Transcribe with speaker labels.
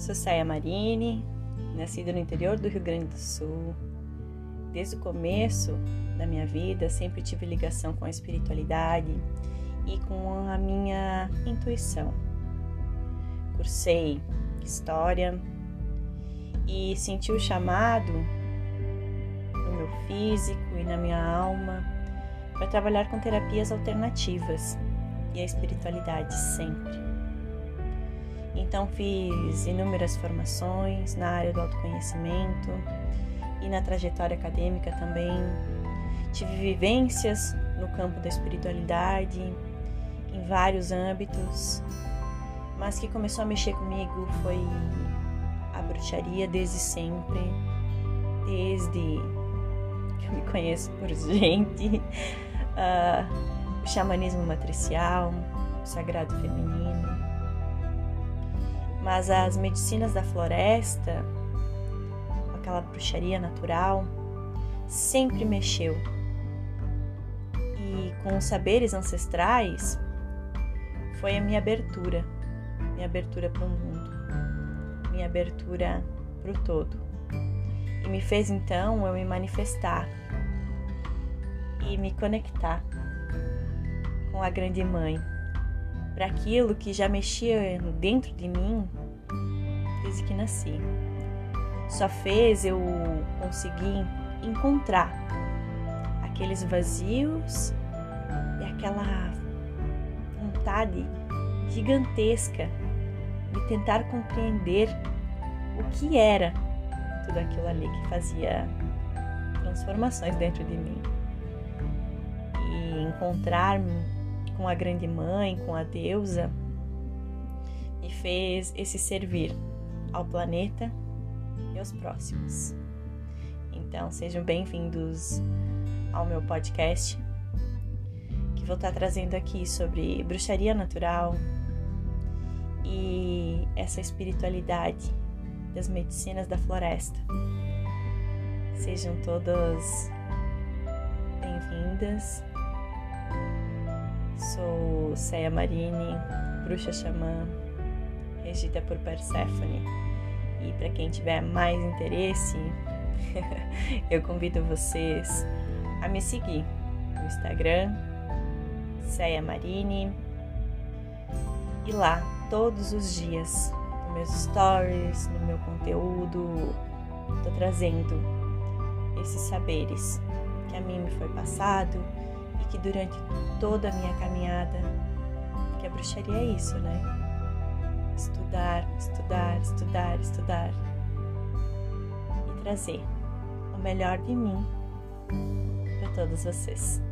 Speaker 1: Sou Saia Marini, nascida no interior do Rio Grande do Sul. Desde o começo da minha vida, sempre tive ligação com a espiritualidade e com a minha intuição. Cursei história e senti o chamado no meu físico e na minha alma para trabalhar com terapias alternativas e a espiritualidade sempre. Então fiz inúmeras formações na área do autoconhecimento e na trajetória acadêmica também. Tive vivências no campo da espiritualidade em vários âmbitos, mas que começou a mexer comigo foi a bruxaria desde sempre, desde que eu me conheço por gente, uh, o xamanismo matricial, o sagrado feminino mas as medicinas da floresta, aquela bruxaria natural, sempre mexeu. E com os saberes ancestrais foi a minha abertura, minha abertura para o mundo, minha abertura para o todo. E me fez então eu me manifestar e me conectar com a grande mãe para aquilo que já mexia dentro de mim desde que nasci. Só fez eu conseguir encontrar aqueles vazios e aquela vontade gigantesca de tentar compreender o que era tudo aquilo ali que fazia transformações dentro de mim. E encontrar-me com a grande mãe, com a deusa, me fez esse servir ao planeta e aos próximos. Então, sejam bem-vindos ao meu podcast, que vou estar trazendo aqui sobre bruxaria natural e essa espiritualidade das medicinas da floresta. Sejam todas bem-vindas Sou Ceia Marini, bruxa xamã, regida por Persephone. E para quem tiver mais interesse, eu convido vocês a me seguir no Instagram, Ceia Marini. E lá, todos os dias, nos meus stories, no meu conteúdo, estou trazendo esses saberes que a mim me foi passado que durante toda a minha caminhada, que a bruxaria é isso, né? Estudar, estudar, estudar, estudar e trazer o melhor de mim para todos vocês.